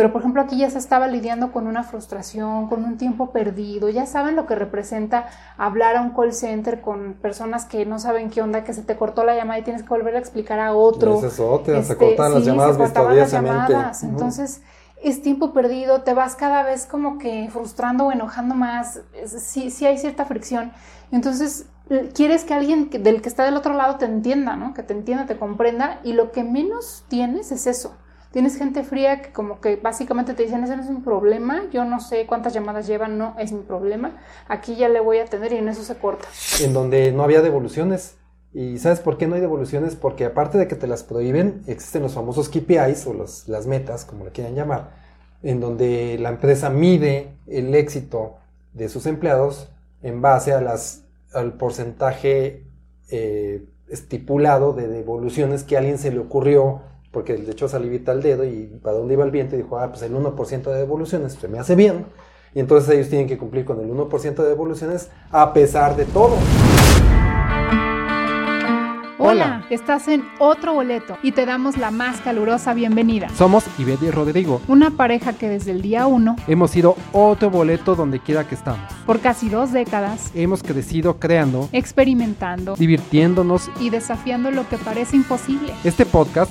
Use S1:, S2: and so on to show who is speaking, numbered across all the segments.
S1: Pero por ejemplo aquí ya se estaba lidiando con una frustración, con un tiempo perdido, ya saben lo que representa hablar a un call center con personas que no saben qué onda, que se te cortó la llamada y tienes que volver a explicar a otro.
S2: Es otra, se cortan las
S1: Este, sí,
S2: llamadas
S1: se cortaban las llamadas. Entonces es tiempo perdido, te vas cada vez como que frustrando o enojando más, sí, sí hay cierta fricción. Entonces, quieres que alguien que- del que está del otro lado te entienda, ¿no? Que te entienda, te comprenda, y lo que menos tienes es eso. Tienes gente fría que como que básicamente te dicen, ese no es mi problema, yo no sé cuántas llamadas llevan, no es mi problema, aquí ya le voy a atender y en eso se corta.
S2: en donde no había devoluciones. ¿Y sabes por qué no hay devoluciones? Porque aparte de que te las prohíben, existen los famosos KPIs o las metas, como le quieran llamar, en donde la empresa mide el éxito de sus empleados en base a las, al porcentaje eh, estipulado de devoluciones que a alguien se le ocurrió, porque le echó salivita al dedo y para dónde iba el viento y dijo, ah, pues el 1% de devoluciones se me hace bien. Y entonces ellos tienen que cumplir con el 1% de devoluciones a pesar de todo.
S1: Hola, estás en otro boleto y te damos la más calurosa bienvenida.
S3: Somos Ivette y Rodrigo.
S1: Una pareja que desde el día uno,
S3: Hemos sido otro boleto donde quiera que estamos.
S1: por casi dos décadas,
S3: Hemos crecido creando,
S1: experimentando
S3: divirtiéndonos.
S1: y desafiando lo que parece imposible,
S3: Este podcast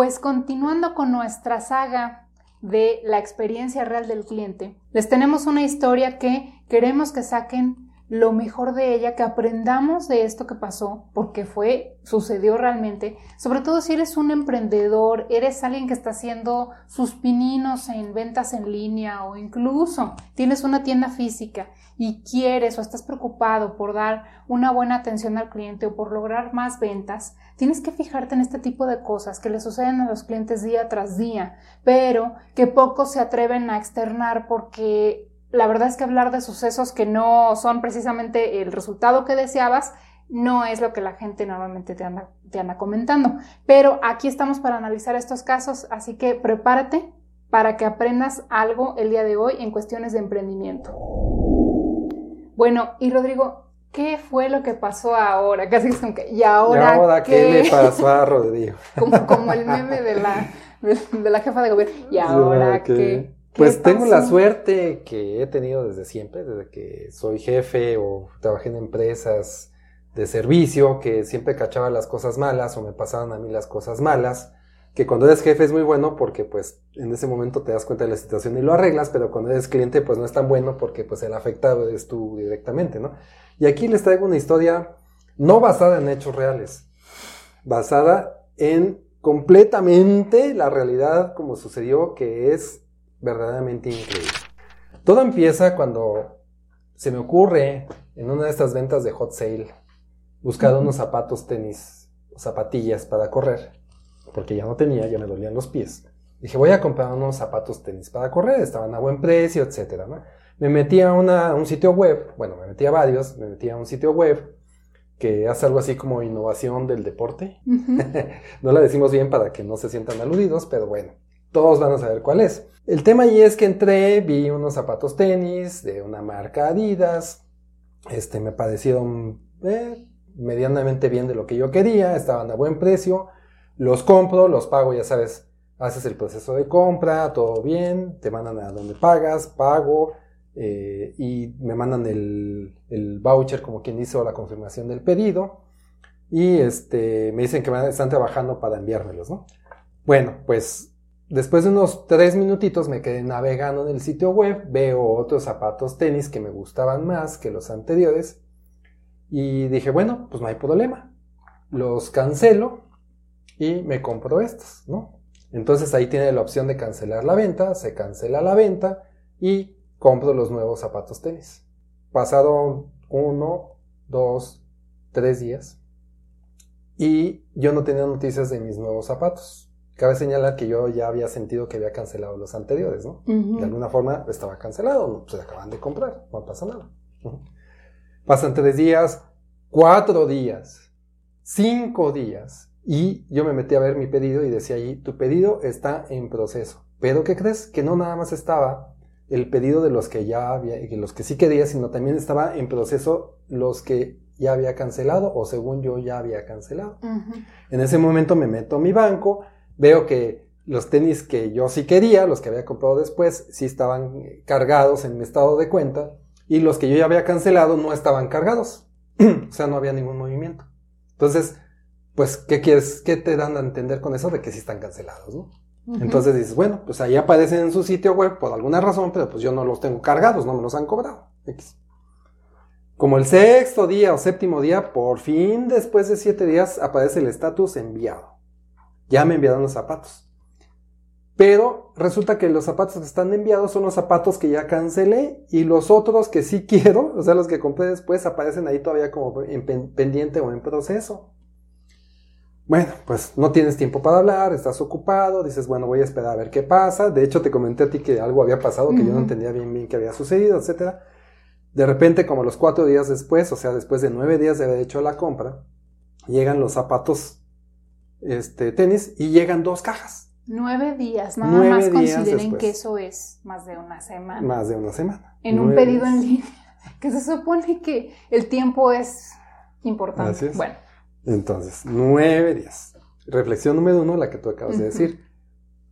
S1: Pues continuando con nuestra saga de la experiencia real del cliente, les tenemos una historia que queremos que saquen lo mejor de ella, que aprendamos de esto que pasó, porque fue, sucedió realmente, sobre todo si eres un emprendedor, eres alguien que está haciendo sus pininos en ventas en línea o incluso tienes una tienda física y quieres o estás preocupado por dar una buena atención al cliente o por lograr más ventas, tienes que fijarte en este tipo de cosas que le suceden a los clientes día tras día, pero que pocos se atreven a externar porque la verdad es que hablar de sucesos que no son precisamente el resultado que deseabas no es lo que la gente normalmente te anda, te anda comentando. Pero aquí estamos para analizar estos casos, así que prepárate para que aprendas algo el día de hoy en cuestiones de emprendimiento. Bueno, y Rodrigo, ¿qué fue lo que pasó ahora? Casi es como que, ¿y ahora,
S2: ¿Y ahora qué
S1: qué?
S2: le pasó a Rodrigo?
S1: como, como el meme de la, de la jefa de gobierno. ¿Y ahora qué? ¿Qué
S2: Pues tengo la suerte que he tenido desde siempre, desde que soy jefe o trabajé en empresas de servicio, que siempre cachaba las cosas malas o me pasaban a mí las cosas malas, que cuando eres jefe es muy bueno porque pues en ese momento te das cuenta de la situación y lo arreglas, pero cuando eres cliente pues no es tan bueno porque pues el afectado eres tú directamente, ¿no? Y aquí les traigo una historia no basada en hechos reales, basada en completamente la realidad como sucedió, que es verdaderamente increíble. Todo empieza cuando se me ocurre en una de estas ventas de hot sale buscar unos zapatos tenis o zapatillas para correr, porque ya no tenía, ya me dolían los pies. Dije, voy a comprar unos zapatos tenis para correr, estaban a buen precio, etcétera, ¿no? Me metí a, una- un sitio web, bueno, me metí a varios, me metí a un sitio web que hace algo así como innovación del deporte, no la decimos bien para que no se sientan aludidos, pero bueno, todos van a saber cuál es. El tema ahí es que entré, vi unos zapatos tenis de una marca Adidas, este, me parecieron eh, medianamente bien de lo que yo quería, estaban a buen precio, los compro, los pago, ya sabes, haces el proceso de compra, todo bien, te mandan a donde pagas, pago, eh, y me mandan el, el voucher, como quien dice, o la confirmación del pedido. Y este, me dicen que están trabajando para enviármelos, ¿no? Bueno, pues después de unos tres minutitos me quedé navegando en el sitio web, veo otros zapatos tenis que me gustaban más que los anteriores. Y dije, bueno, pues no hay problema. Los cancelo y me compro estos, ¿no? Entonces ahí tiene la opción de cancelar la venta, se cancela la venta y compro los nuevos zapatos tenis. Pasado uno, dos, tres días y yo no tenía noticias de mis nuevos zapatos. Cabe señalar que yo ya había sentido que había cancelado los anteriores, ¿no? De alguna forma estaba cancelado, se acaban de comprar, no pasa nada. Pasan tres días, cuatro días, cinco días, y yo me metí a ver mi pedido y decía allí, tu pedido está en proceso. Pero ¿qué crees? Que no nada más estaba el pedido de los que ya había, los que sí quería, sino también estaba en proceso los que ya había cancelado o según yo ya había cancelado. En ese momento me meto a mi banco, veo que los tenis que yo sí quería, los que había comprado después, sí estaban cargados en mi estado de cuenta y los que yo ya había cancelado no estaban cargados. o sea, no había ningún movimiento. Entonces, pues, ¿qué quieres? ¿Qué te dan a entender con eso de que sí están cancelados, no? Entonces dices, bueno, pues ahí aparecen en su sitio web por alguna razón, pero pues yo no los tengo cargados, no me los han cobrado. X. Como el sexto día o séptimo día, por fin después de siete días aparece el estatus enviado. Ya me enviaron los zapatos. Pero resulta que los zapatos que están enviados son los zapatos que ya cancelé y los otros que sí quiero, o sea, los que compré después, aparecen ahí todavía como en pen- pendiente o en proceso. Bueno, pues no tienes tiempo para hablar, estás ocupado, dices, bueno, voy a esperar a ver qué pasa. De hecho, te comenté a ti que algo había pasado, que yo no entendía bien bien qué había sucedido, etcétera. De repente, como los cuatro días después, o sea, después de nueve días de haber hecho la compra, llegan los zapatos, este, tenis, y llegan dos cajas,
S1: Nueve días, nada
S2: Nueve
S1: más consideren
S2: después.
S1: que eso es más de una semana.
S2: más de una semana.
S1: en un pedido en línea, que se supone que el tiempo es importante.
S2: Así es.
S1: Bueno,
S2: Entonces, nueve días. Reflexión número uno, la que tú acabas de decir.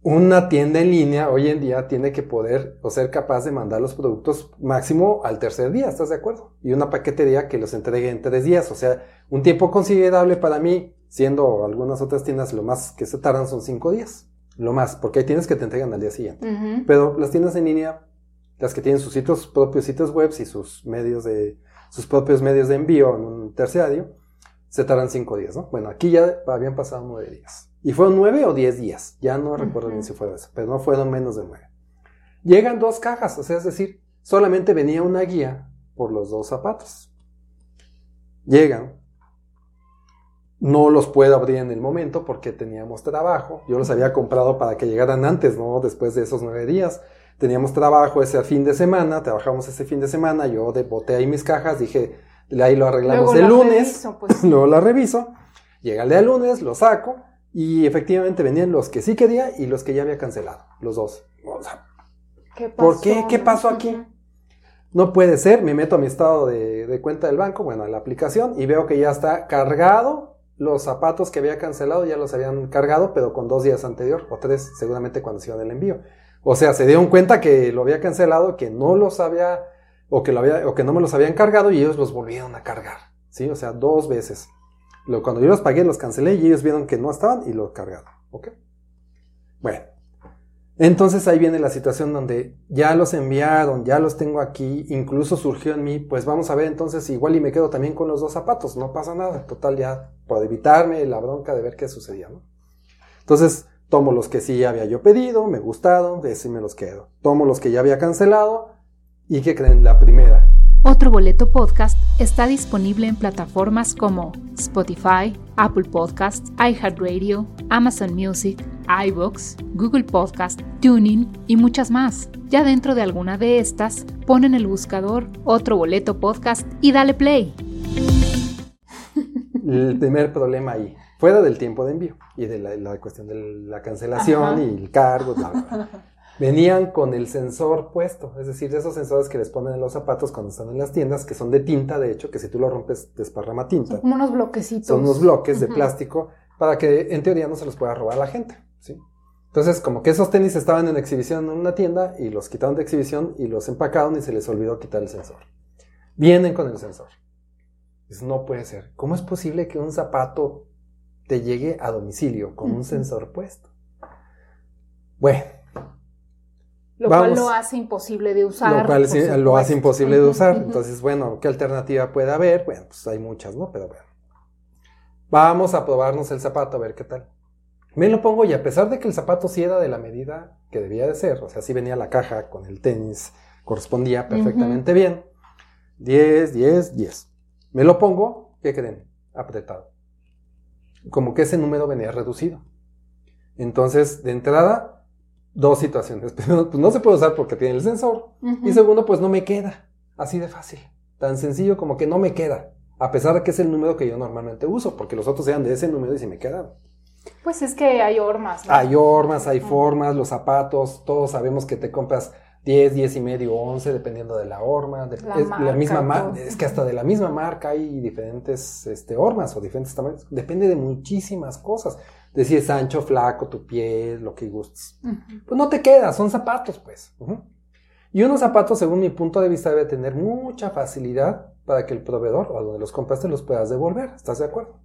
S2: Una tienda en línea hoy en día tiene que poder o ser capaz de mandar los productos máximo al tercer día, ¿estás de acuerdo? Y una paquetería que los entregue en tres días, o sea, un tiempo considerable para mí, siendo algunas otras tiendas lo más que se tardan son cinco días, lo más, porque hay tiendas que te entregan al día siguiente. Pero las tiendas en línea, las que tienen sus sitios, propios sitios web y sus medios de, sus propios medios de envío en un terciario, se tardan cinco días, ¿no? Bueno, aquí ya habían pasado nueve días. Y fueron nueve o diez días, ya no recuerdo bien
S1: Ujú.
S2: si fueron eso, pero no fueron menos de nueve. Llegan dos cajas, o sea, es decir, solamente venía una guía por los dos zapatos. Llegan, no los puedo abrir en el momento porque teníamos trabajo. Yo los había comprado para que llegaran antes, no después de esos nueve días. Teníamos trabajo ese fin de semana, trabajamos ese fin de semana. Yo boté ahí mis cajas, dije, ahí lo arreglamos
S1: Luego
S2: el lunes.
S1: reviso, pues.
S2: Luego la reviso. Llega el día lunes, lo saco. Y efectivamente venían los que sí quería y los que ya había cancelado. Los dos. O sea,
S1: ¿Qué
S2: ¿Por qué? ¿Qué pasó aquí? No puede ser, me meto a mi estado de, de cuenta del banco, bueno, a la aplicación, y veo que ya está cargado los zapatos que había cancelado, ya los habían cargado, pero con dos días anterior, o tres, seguramente cuando se iba del envío. O sea, se dieron cuenta que lo había cancelado, que no los había, o que, no me los habían cargado, y ellos los volvieron a cargar, ¿sí? O sea, dos veces. Cuando yo los pagué, los cancelé, y ellos vieron que no estaban, y los cargaron, ¿ok? Bueno. Entonces ahí viene la situación donde ya los enviaron, ya los tengo aquí, incluso surgió en mí, pues vamos a ver entonces igual y me quedo también con los dos zapatos, no pasa nada, total ya, por evitarme la bronca de ver qué sucedía, ¿no? Entonces tomo los que sí había yo pedido, me gustaron, de me los quedo. Tomo los que ya había cancelado y que creen la primera.
S1: Otro Boleto Podcast está disponible en plataformas como Spotify, Apple Podcasts, iHeartRadio, Amazon Music, iBox, Google Podcast, Tuning y muchas más. Ya dentro de alguna de estas, pon en el buscador Otro Boleto Podcast y dale play.
S2: El primer problema ahí, fuera del tiempo de envío y de la, la cuestión de la cancelación
S1: Ajá.
S2: y el cargo, bla, bla, bla. Venían con el sensor puesto, es decir, de esos sensores que les ponen en los zapatos cuando están en las tiendas, que son de tinta, de hecho, que si tú lo rompes desparrama tinta.
S1: Son como unos bloquecitos.
S2: Son unos bloques de plástico para que en teoría no se los pueda robar a la gente, ¿sí? Entonces, como que esos tenis estaban en exhibición en una tienda y los quitaron de exhibición y los empacaron y se les olvidó quitar el sensor. Vienen con el sensor. Dices, no puede ser. ¿Cómo es posible que un zapato te llegue a domicilio con un sensor puesto? Bueno,
S1: Lo cual lo hace imposible de usar.
S2: lo cual sí, lo hace imposible de usar. Entonces, bueno, ¿qué alternativa puede haber? Bueno, pues hay muchas, ¿no? Pero bueno. Vamos a probarnos el zapato a ver qué tal. Me lo pongo y a pesar de que el zapato sí era de la medida que debía de ser, o sea, sí venía la caja con el tenis, correspondía perfectamente bien. 10, 10, 10. Me lo pongo, ¿qué creen? apretado. Como que ese número venía reducido. Entonces, de entrada, dos situaciones. Primero, pues no se puede usar porque tiene el sensor. Y segundo, pues no me queda. Así de fácil. Tan sencillo como que no me queda. A pesar de que es el número que yo normalmente uso, porque los otros eran de ese número y si me quedan.
S1: Pues es que hay hormas. ¿no?
S2: Hay hormas, hay formas, los zapatos, todos sabemos que te compras 10, 10 y medio, 11, dependiendo de la horma. de-
S1: La
S2: es,
S1: marca,
S2: misma es que hasta de la misma marca hay diferentes este, hormas o diferentes tamaños. Depende de muchísimas cosas. De si es ancho, flaco, tu piel, lo que gustes. Pues no te queda, son zapatos, pues. Y unos zapatos, según mi punto de vista, debe tener mucha facilidad para que el proveedor o donde los compraste los puedas devolver. ¿Estás de acuerdo?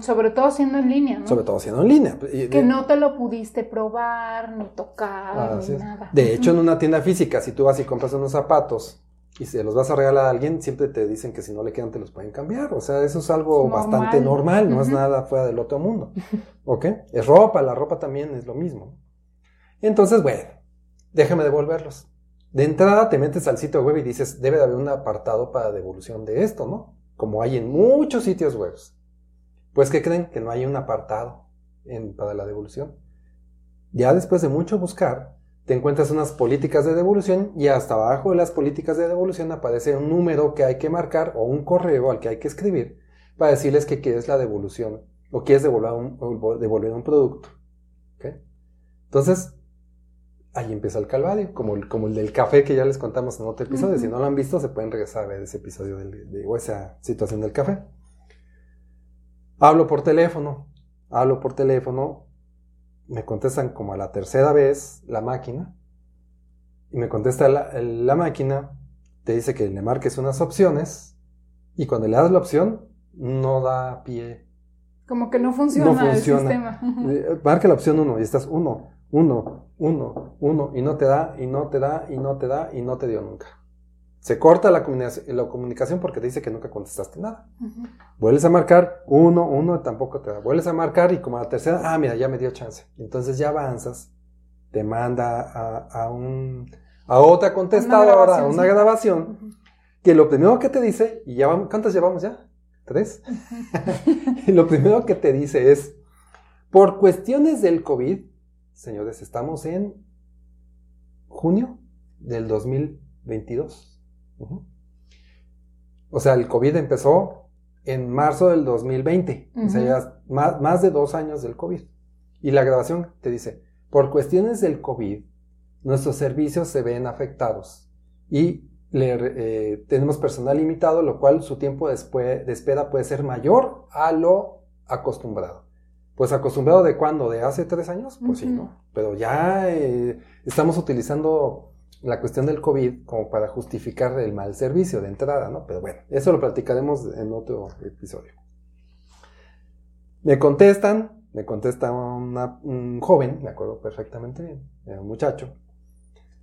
S1: Sobre todo siendo en línea, ¿no?
S2: Sobre todo siendo en línea.
S1: Que no te lo pudiste probar, ni tocar,
S2: Ah,
S1: ni
S2: así es.
S1: nada.
S2: De hecho, en una tienda física, si tú vas y compras unos zapatos y se los vas a regalar a alguien, siempre te dicen que si no le quedan te los pueden cambiar. O sea, eso es algo
S1: Normal.
S2: bastante normal, no es nada fuera del otro mundo. ¿Ok? Es ropa, la ropa también es lo mismo. Entonces, bueno, déjame devolverlos. De entrada te metes al sitio web y dices, debe de haber un apartado para devolución de esto, ¿no? Como hay en muchos sitios web. Pues, ¿qué creen? Que no hay un apartado para la devolución. Ya después de mucho buscar, te encuentras unas políticas de devolución y hasta abajo de las políticas de devolución aparece un número que hay que marcar o un correo al que hay que escribir para decirles que quieres la devolución o quieres devolver un, devolver un producto. Entonces, ahí empieza el calvario, como el, como el del café que ya les contamos en otro episodio. Si no lo han visto, se pueden regresar a ver ese episodio del- de, o esa situación del café. Hablo por teléfono, hablo por teléfono, me contestan como a la tercera vez la máquina, y me contesta la, la máquina, te dice que le marques unas opciones, y cuando le das la opción, no da pie.
S1: Como que no funciona,
S2: No funciona.
S1: el sistema.
S2: Eh, Marca la opción 1 y estás 1, 1, 1, 1, y no te da, y no te da, y no te da, y no te dio nunca. Se corta la comunicación, la comunicación porque te dice que nunca contestaste nada. Vuelves a marcar, uno, uno, tampoco te da. Vuelves a marcar y como a la tercera, ah, mira, ya me dio chance. Entonces ya avanzas, te manda a, a un, a otra contestadora, a
S1: grabación,
S2: una grabación, que lo primero que te dice, y ya vamos, ¿cuántas llevamos ya? ¿Tres? y lo primero que te dice es, por cuestiones del COVID, señores, estamos en junio del 2022. Ujú. O sea, el COVID empezó en marzo del 2020. O sea, ya más, más de dos años del COVID. Y la grabación te dice, por cuestiones del COVID, nuestros servicios se ven afectados y le, eh, tenemos personal limitado, lo cual su tiempo después, de espera puede ser mayor a lo acostumbrado. Pues acostumbrado de cuándo, de hace tres años, pues sí. ¿no? Pero ya eh, estamos utilizando la cuestión del COVID como para justificar el mal servicio de entrada, ¿no? Pero bueno, eso lo platicaremos en otro episodio. Me contestan, me contesta una- un joven, me acuerdo perfectamente bien, un muchacho,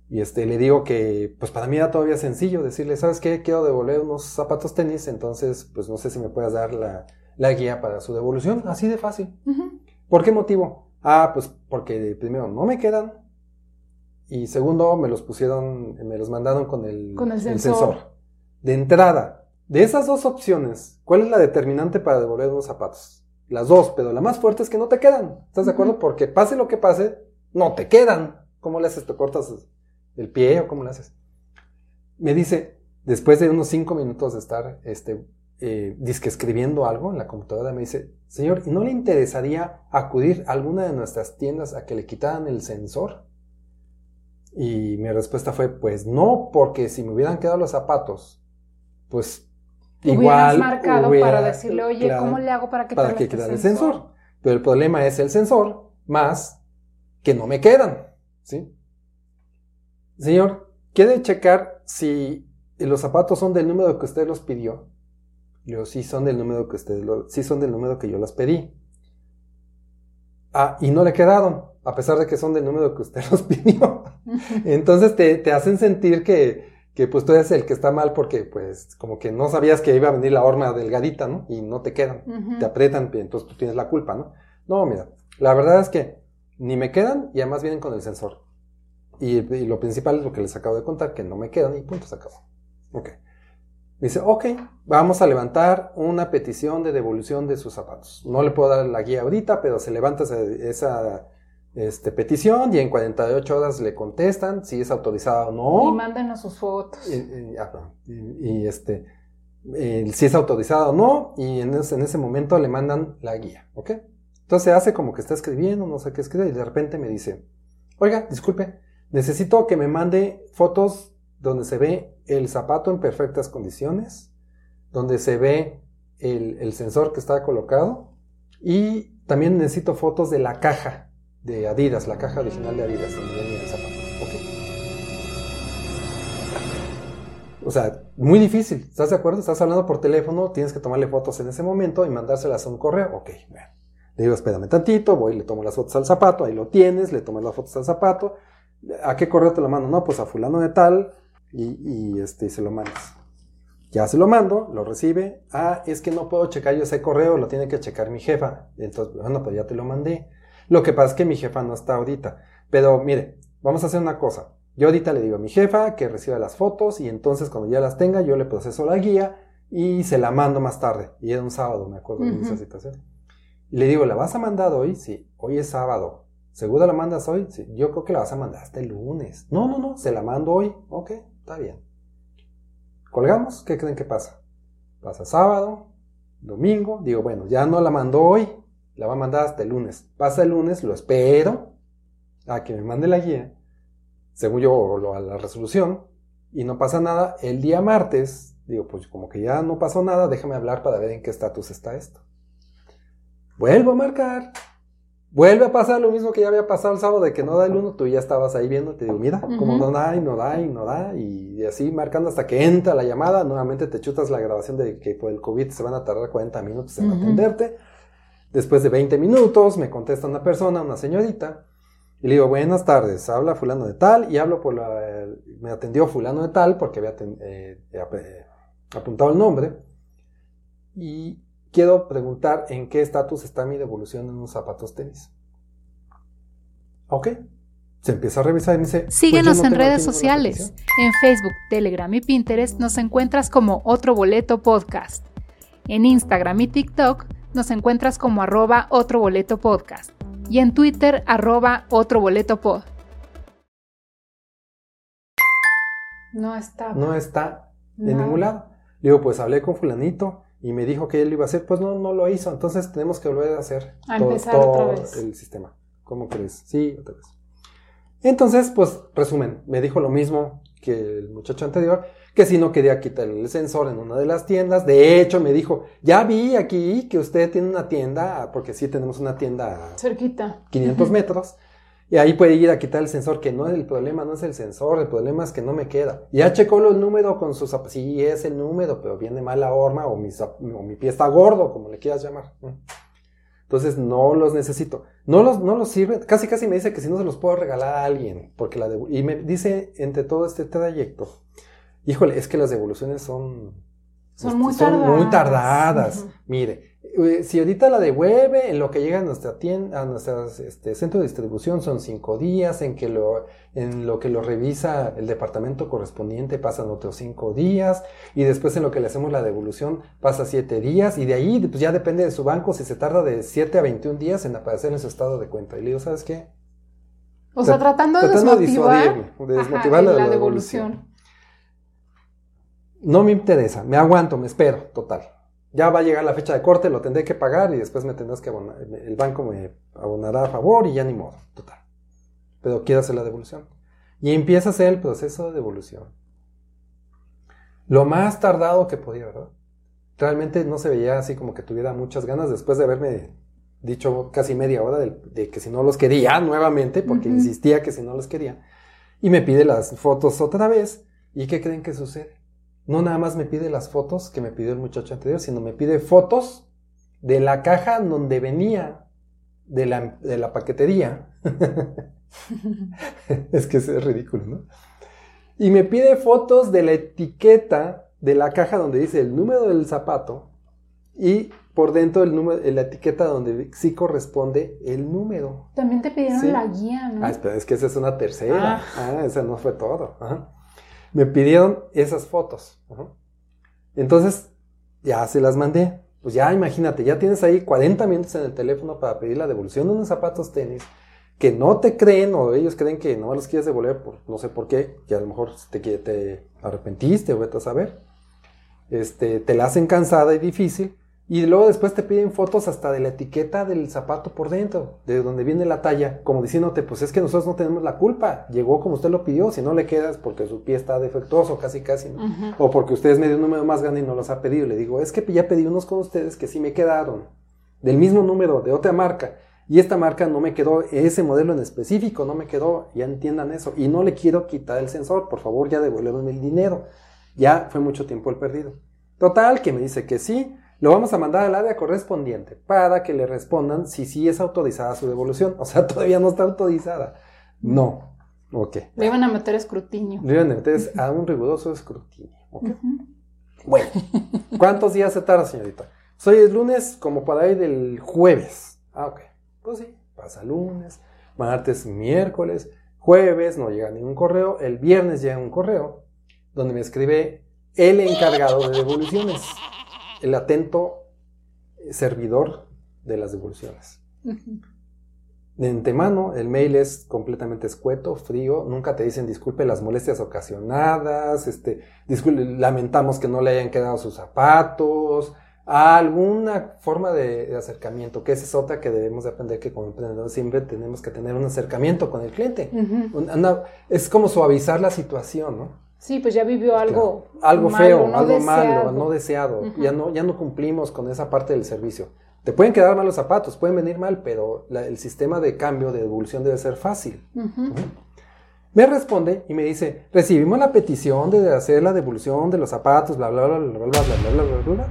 S2: y este, le digo que, pues para mí era todavía sencillo decirle, ¿sabes qué? Quiero devolver unos zapatos tenis, entonces, pues no sé si me puedes dar la, la guía para su devolución, así de fácil. ¿Por qué motivo? Ah, pues porque primero no me quedan y segundo me los pusieron, me los mandaron con el,
S1: Con el sensor.
S2: De entrada, de esas dos opciones, ¿cuál es la determinante para devolver unos zapatos? Las dos, pero la más fuerte es que no te quedan. ¿Estás de acuerdo? Porque pase lo que pase, no te quedan. ¿Cómo le haces? ¿Te cortas el pie o cómo le haces? Me dice, después de unos cinco minutos de estar este, eh, disque escribiendo algo en la computadora, me dice, señor, ¿y no le interesaría acudir a alguna de nuestras tiendas a que le quitaran el sensor? Y mi respuesta fue, pues no, porque si me hubieran quedado los zapatos, pues
S1: Hubieras
S2: igual
S1: marcado
S2: hubiera-
S1: para decirle, oye,
S2: claro,
S1: ¿cómo le hago para quitarle
S2: para que
S1: este
S2: quedara el sensor. Pero el problema es el sensor más que no me quedan, ¿sí? Señor, ¿quiere checar si los zapatos son del número que usted los pidió? Digo, sí son del número que usted lo- sí son del número que yo los pedí. Ah, y no le quedaron, a pesar de que son del número que usted los pidió. Entonces te, te hacen sentir que, que pues tú eres el que está mal porque pues como que no sabías que iba a venir la horma delgadita, ¿no? Y no te quedan te aprietan, y entonces tú tienes la culpa, ¿no? No, mira, la verdad es que ni me quedan y además vienen con el sensor. Y, y lo principal es lo que les acabo de contar, que no me quedan y punto, se acabó. Ok. Me dice, ok, vamos a levantar una petición de devolución de sus zapatos. No le puedo dar la guía ahorita, pero se levanta esa, esa, este, petición y en 48 horas le contestan si es autorizada o no.
S1: Y mándenos sus fotos.
S2: Y, y- no. Y- y, este, eh, si es autorizada o no, y en ese, en ese momento le mandan la guía, ¿ok? Entonces hace como que está escribiendo, no sé qué escribe, y de repente me dice, oiga, disculpe, necesito que me mande fotos donde se ve el zapato en perfectas condiciones, donde se ve el, sensor que está colocado, y también necesito fotos de la caja de Adidas, la caja original de Adidas, donde venía el zapato, ¿ok? O sea, muy difícil. ¿Estás de acuerdo? Estás hablando por teléfono, tienes que tomarle fotos en ese momento y mandárselas a un correo. Ok, bueno. Le digo, espérame tantito, voy, le tomo las fotos al zapato, ahí lo tienes, le tomas las fotos al zapato. ¿A qué correo te lo mando? No, pues a fulano de tal y, y, este, se lo mandas. Ya se lo mando, lo recibe. Ah, es que no puedo checar yo ese correo, lo tiene que checar mi jefa. Entonces, bueno, pues ya te lo mandé. Lo que pasa es que mi jefa no está ahorita. Pero mire, vamos a hacer una cosa. Yo ahorita le digo a mi jefa que reciba las fotos y entonces cuando ya las tenga yo le proceso la guía y se la mando más tarde. Y era un sábado, me acuerdo de esa situación. Y le digo, ¿la vas a mandar hoy? Sí, hoy es sábado. ¿Seguro la mandas hoy? Sí, yo creo que la vas a mandar hasta el lunes. No, no, no, se la mando hoy. Ok, está bien. Colgamos, ¿qué creen que pasa? Pasa sábado, domingo, digo, bueno, ya no la mandó hoy, la va a mandar hasta el lunes. Pasa el lunes, lo espero a que me mande la guía, según yo, a la resolución, y no pasa nada. El día martes, digo, pues como que ya no pasó nada, déjame hablar para ver en qué estatus está esto. Vuelvo a marcar. Vuelve a pasar lo mismo que ya había pasado el sábado de que no da el uno, tú ya estabas ahí viendo, te digo, mira, como no da y no da y no da, y así marcando hasta que entra la llamada, nuevamente te chutas la grabación de que por el COVID se van a tardar 40 minutos en atenderte. Después de 20 minutos me contesta una persona, una señorita, y le digo, buenas tardes, habla fulano de tal, y hablo por la, me atendió fulano de tal porque había eh, ap- eh, apuntado el nombre, y quiero preguntar en qué estatus está mi devolución en unos zapatos tenis. Ok. Se empieza a revisar y me dice. pues
S1: Síguenos
S2: no
S1: en redes sociales. En Facebook, Telegram y Pinterest nos encuentras como Otro Boleto Podcast. En Instagram y TikTok nos encuentras como arroba Otro Boleto Podcast. Y en Twitter, arroba Otro Boleto Pod. No está.
S2: No está en ningún lado. Le digo, pues hablé con fulanito y me dijo que él lo iba a hacer. Pues no, no lo hizo. Entonces tenemos que volver a hacer
S1: A empezar otra vez.
S2: el sistema. ¿Cómo crees? Sí, otra vez. Entonces, pues, resumen, me dijo lo mismo que el muchacho anterior, que si no quería quitar el sensor en una de las tiendas. De hecho, me dijo, ya vi aquí que usted tiene una tienda, porque sí tenemos una tienda
S1: Cerquita.
S2: 500 metros. Y ahí puede ir a quitar el sensor, que no es el problema, no es el sensor, el problema es que no me queda. Ya checó el número con sus zapatos. Sí, es el número, pero viene mal la horma o mi, o mi pie está gordo, como le quieras llamar. Entonces no los necesito. No los, no los sirve. Casi casi me dice que si no se los puedo regalar a alguien. Porque la y me dice entre todo este trayecto, híjole, es que las devoluciones son,
S1: Son muy
S2: muy
S1: tardadas.
S2: tardadas.
S1: Ujú.
S2: Mire, si ahorita la devuelve, en lo que llega a nuestra tienda, a nuestro este, centro de distribución son cinco días, en que lo, en lo que lo revisa el departamento correspondiente pasan otros cinco días, y después en lo que le hacemos la devolución pasa siete días, y de ahí pues ya depende de su banco si se tarda de 7 a 21 días en aparecer en su estado de cuenta. Y le digo, ¿sabes qué?
S1: O sea, tratando de
S2: Tratando de
S1: desmotivar,
S2: de
S1: ajá,
S2: desmotivar la,
S1: la
S2: devolución.
S1: devolución.
S2: No me interesa, me aguanto, me espero, total. Ya va a llegar la fecha de corte, lo tendré que pagar y después me tendrás que abonar, el banco me abonará a favor y ya ni modo, total. Pero quiero hacer la devolución. Y empieza a hacer el proceso de devolución. Lo más tardado que podía, ¿verdad? Realmente no se veía así como que tuviera muchas ganas después de haberme dicho casi media hora de, de que si no los quería nuevamente, porque insistía que si no los quería. Y me pide las fotos otra vez. ¿Y qué creen que sucede? No nada más me pide las fotos que me pidió el muchacho anterior, sino me pide fotos de la caja donde venía de la, de la paquetería. es que es ridículo, ¿no? Y me pide fotos de la etiqueta de la caja donde dice el número del zapato y por dentro el número, la etiqueta donde sí corresponde el número.
S1: También te pidieron
S2: Sí.
S1: la guía, ¿no?
S2: Ah, espera, es que esa es una tercera.
S1: Ah.
S2: Ah, esa no fue todo. Ajá. Me pidieron esas fotos. Entonces, ya se las mandé. Pues ya imagínate, ya tienes ahí 40 minutos en el teléfono para pedir la devolución de unos zapatos tenis que no te creen o ellos creen que no los quieres devolver por no sé por qué, que a lo mejor te, te arrepentiste o vete a saber. Este, te la hacen cansada y difícil y luego después te piden fotos hasta de la etiqueta del zapato por dentro, de donde viene la talla, como diciéndote, pues es que nosotros no tenemos la culpa, llegó como usted lo pidió, si no le quedas porque su pie está defectuoso, casi casi, ¿no? o porque usted es medio número más grande y no los ha pedido. Le digo, es que ya pedí unos con ustedes que sí me quedaron, del mismo número, de otra marca, y esta marca no me quedó, ese modelo en específico no me quedó, ya entiendan eso, y no le quiero quitar el sensor, por favor ya devuélveme el dinero. Ya fue mucho tiempo el perdido. Total, que me dice que sí, lo vamos a mandar al área correspondiente para que le respondan si sí es autorizada su devolución. O sea, todavía no está autorizada. No. Ok.
S1: Le iban a meter escrutinio.
S2: Le iban a meter a un riguroso escrutinio. Okay. Bueno, ¿cuántos días se tarda, señorita? Soy el lunes como para ir del jueves. Ah, ok. Pues sí, pasa lunes, martes, miércoles, jueves, no llega ningún correo. El viernes llega un correo donde me escribe el encargado de devoluciones el atento servidor de las devoluciones. De antemano, el mail es completamente escueto, frío, nunca te dicen disculpe las molestias ocasionadas, este, lamentamos que no le hayan quedado sus zapatos, alguna forma de, acercamiento, que esa es otra que debemos de aprender que como emprendedores siempre tenemos que tener un acercamiento con el cliente. es como suavizar la situación, ¿no?
S1: Sí, pues ya vivió algo.
S2: Algo feo, algo malo, no deseado. ya, no, ya no cumplimos con esa parte del servicio. Te pueden quedar mal los zapatos, pueden venir mal, pero el sistema de cambio, de devolución debe ser fácil. Me responde y me dice, recibimos la petición de hacer la devolución de los zapatos, bla, bla, bla, bla, bla, bla, bla, bla, bla, bla.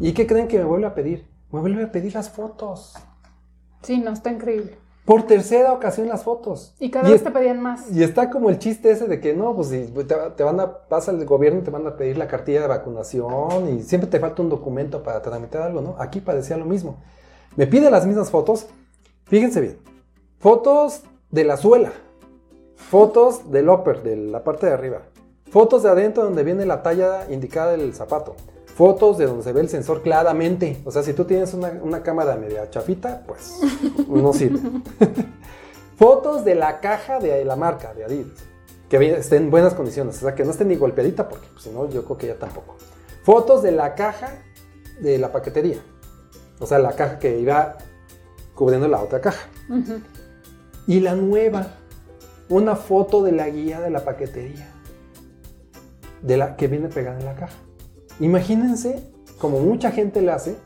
S2: ¿Y qué creen que me vuelve a pedir? Me vuelve a pedir las fotos.
S1: Sí, no, está increíble
S2: por tercera ocasión las fotos.
S1: Y cada vez te pedían más.
S2: Y está como el chiste ese de que no, pues si te, van a, pasa el gobierno y te van a pedir la cartilla de vacunación y siempre te falta un documento para tramitar algo, ¿no? Aquí parecía lo mismo. Me pide las mismas fotos, fíjense bien, fotos de la suela, fotos del upper, de la parte de arriba, fotos de adentro donde viene la talla indicada del zapato, fotos de donde se ve el sensor claramente. O sea, si tú tienes una, cámara media chafita, pues no sirve. fotos de la caja de la marca de Adidas, que esté en buenas condiciones, o sea, que no esté ni golpeadita, porque pues, si no, yo creo que ya tampoco. Fotos de la caja de la paquetería, o sea, la caja que iba cubriendo la otra caja. Y la nueva, una foto de la guía de la paquetería, de la que viene pegada en la caja. Imagínense, como mucha gente le hace,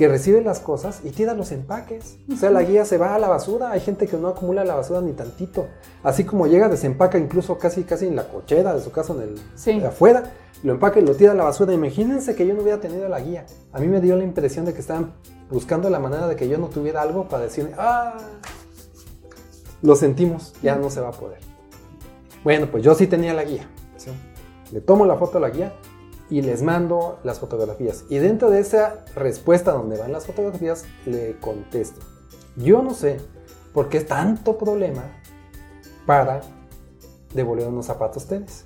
S2: que recibe las cosas y tira los empaques. O sea, la guía se va a la basura. Hay gente que no acumula la basura ni tantito. Así como llega, desempaca incluso casi casi en la cochera de su casa en el, afuera, lo empaca y lo tira a la basura. Imagínense que yo no hubiera tenido la guía. A mí me dio la impresión de que estaban buscando la manera de que yo no tuviera algo para decir, ah, lo sentimos, ya no se va a poder. Bueno, pues yo sí tenía la guía. Le tomo la foto a la guía y les mando las fotografías. Y dentro de esa respuesta donde van las fotografías, le contesto. Yo no sé por qué es tanto problema para devolver unos zapatos tenis.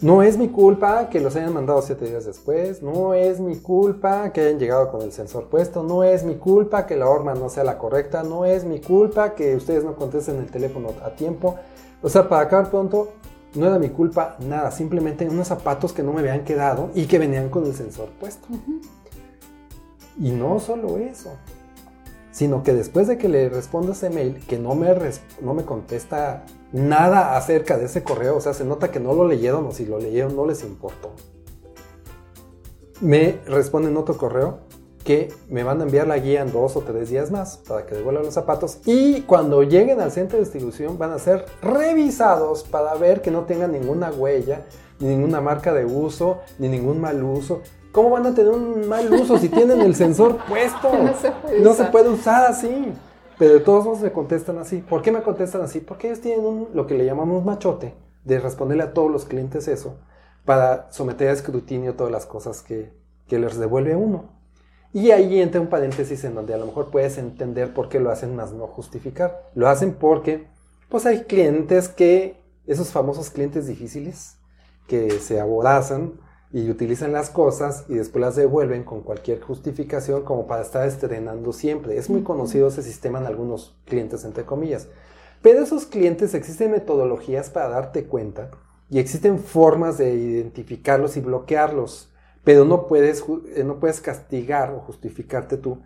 S2: No es mi culpa que los hayan mandado siete días después, no es mi culpa que hayan llegado con el sensor puesto, no es mi culpa que la horma no sea la correcta, no es mi culpa que ustedes no contesten el teléfono a tiempo. O sea, para acabar pronto, no era mi culpa nada, simplemente unos zapatos que no me habían quedado y que venían con el sensor puesto. Y no solo eso, sino que después de que le respondo ese mail, que no me, no me contesta nada acerca de ese correo, o sea, se nota que no lo leyeron o si lo leyeron no les importó. Me responden otro correo que me van a enviar la guía en dos o tres días más para que devuelvan los zapatos y cuando lleguen al centro de distribución van a ser revisados para ver que no tengan ninguna huella, ni ninguna marca de uso, ni ningún mal uso. ¿Cómo van a tener un mal uso si tienen el sensor puesto? No se puede, usar así. Pero de todos modos me contestan así. ¿Por qué me contestan así? Porque ellos tienen un, lo que le llamamos machote de responderle a todos los clientes eso para someter a escrutinio todas las cosas que, que les devuelve uno. Y ahí entra un paréntesis en donde a lo mejor puedes entender por qué lo hacen más no justificar. Lo hacen porque pues hay clientes que, esos famosos clientes difíciles, que se aborazan y utilizan las cosas y después las devuelven con cualquier justificación como para estar estrenando siempre. Es muy conocido ese sistema en algunos clientes, entre comillas. Pero esos clientes existen metodologías para darte cuenta y existen formas de identificarlos y bloquearlos, pero no puedes, eh, no puedes castigar o justificarte tú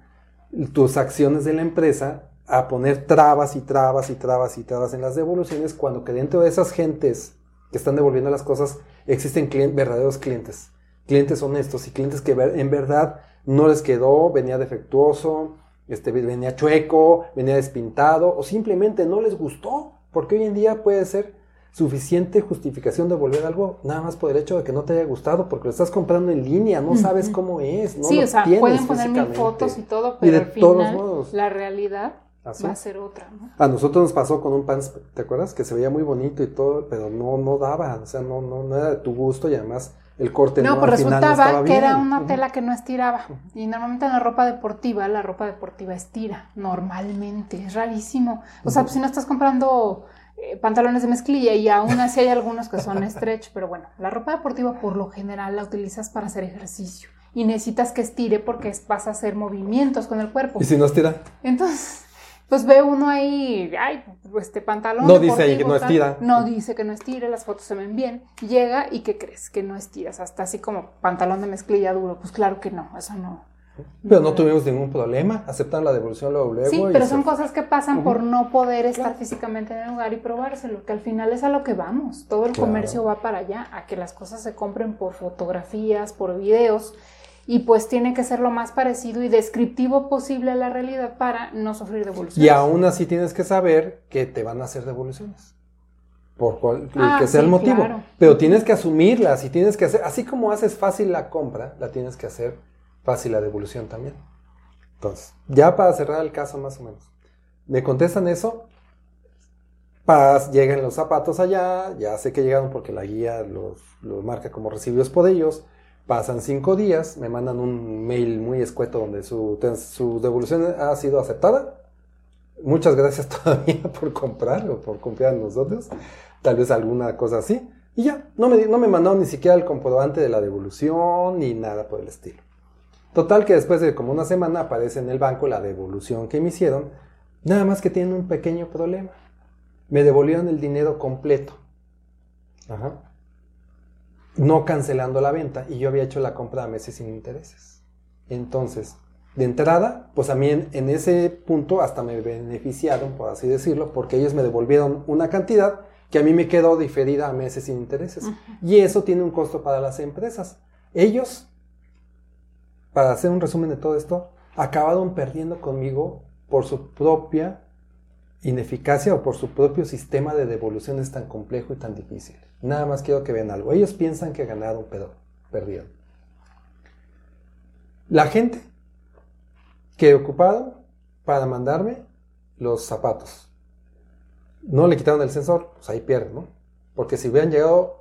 S2: tus acciones de la empresa a poner trabas y trabas y trabas y trabas en las devoluciones cuando que dentro de esas gentes que están devolviendo las cosas existen verdaderos clientes, clientes honestos y clientes que en verdad no les quedó, venía defectuoso, este, venía chueco, venía despintado o simplemente no les gustó, porque hoy en día puede ser suficiente justificación de volver algo nada más por el hecho de que no te haya gustado porque lo estás comprando en línea, no sabes cómo es, no
S1: sí, o sea, pueden poner mil fotos y todo, pero al final la realidad va a ser otra, ¿no?
S2: A nosotros nos pasó con un pan, ¿te acuerdas? Que se veía muy bonito y todo, pero no no daba, o sea, no no, no era de tu gusto y además el corte
S1: no, pues resultaba que era una tela que no estiraba. Y normalmente en la ropa deportiva, la ropa deportiva estira, normalmente, es rarísimo. O sea, pues si no estás comprando eh, pantalones de mezclilla y aún así hay algunos que son stretch, pero bueno, la ropa deportiva por lo general la utilizas para hacer ejercicio y necesitas que estire porque vas a hacer movimientos con el cuerpo.
S2: ¿Y si no estira?
S1: Entonces, pues ve uno ahí, ay, este pantalón.
S2: No dice ahí que no estira.
S1: No dice que no estire, las fotos se ven bien. Llega y ¿qué crees? Que no estiras, hasta así como pantalón de mezclilla duro. Pues claro que no, eso no.
S2: Pero no tuvimos ningún problema, aceptan la devolución luego. luego
S1: sí, pero son cosas que pasan por no poder estar físicamente en el lugar y probárselo, que al final es a lo que vamos. Todo el comercio va para allá, a que las cosas se compren por fotografías, por videos y pues tiene que ser lo más parecido y descriptivo posible a la realidad para no sufrir devoluciones.
S2: Y aún así tienes que saber que te van a hacer devoluciones. Por cual, ah, que sea el motivo. Pero tienes que asumirlas y tienes que hacer, así como haces fácil la compra, la tienes que hacer fácil la devolución también. Entonces, ya para cerrar el caso más o menos. Me contestan eso, Paz, llegan los zapatos allá, ya sé que llegaron porque la guía los, los marca como recibidos por ellos Pasan cinco días, me mandan un mail muy escueto donde su, su devolución ha sido aceptada. Muchas gracias todavía por comprar o por confiar en nosotros. Tal vez alguna cosa así. Y ya, no me, no me mandaron ni siquiera el comprobante de la devolución ni nada por el estilo. Total que después de como una semana aparece en el banco la devolución que me hicieron. Nada más que tienen un pequeño problema. Me devolvieron el dinero completo. Ajá no cancelando la venta y yo había hecho la compra a meses sin intereses. Entonces, de entrada, pues a mí en, ese punto hasta me beneficiaron, por así decirlo, porque ellos me devolvieron una cantidad que a mí me quedó diferida a meses sin intereses. Y eso tiene un costo para las empresas. Ellos, para hacer un resumen de todo esto, acabaron perdiendo conmigo por su propia ineficacia o por su propio sistema de devoluciones tan complejo y tan difícil. Nada más quiero que vean algo. Ellos piensan que ganaron, pero perdieron. La gente que ocupado para mandarme los zapatos. No le quitaron el sensor, pues ahí pierden, ¿no? Porque si hubieran llegado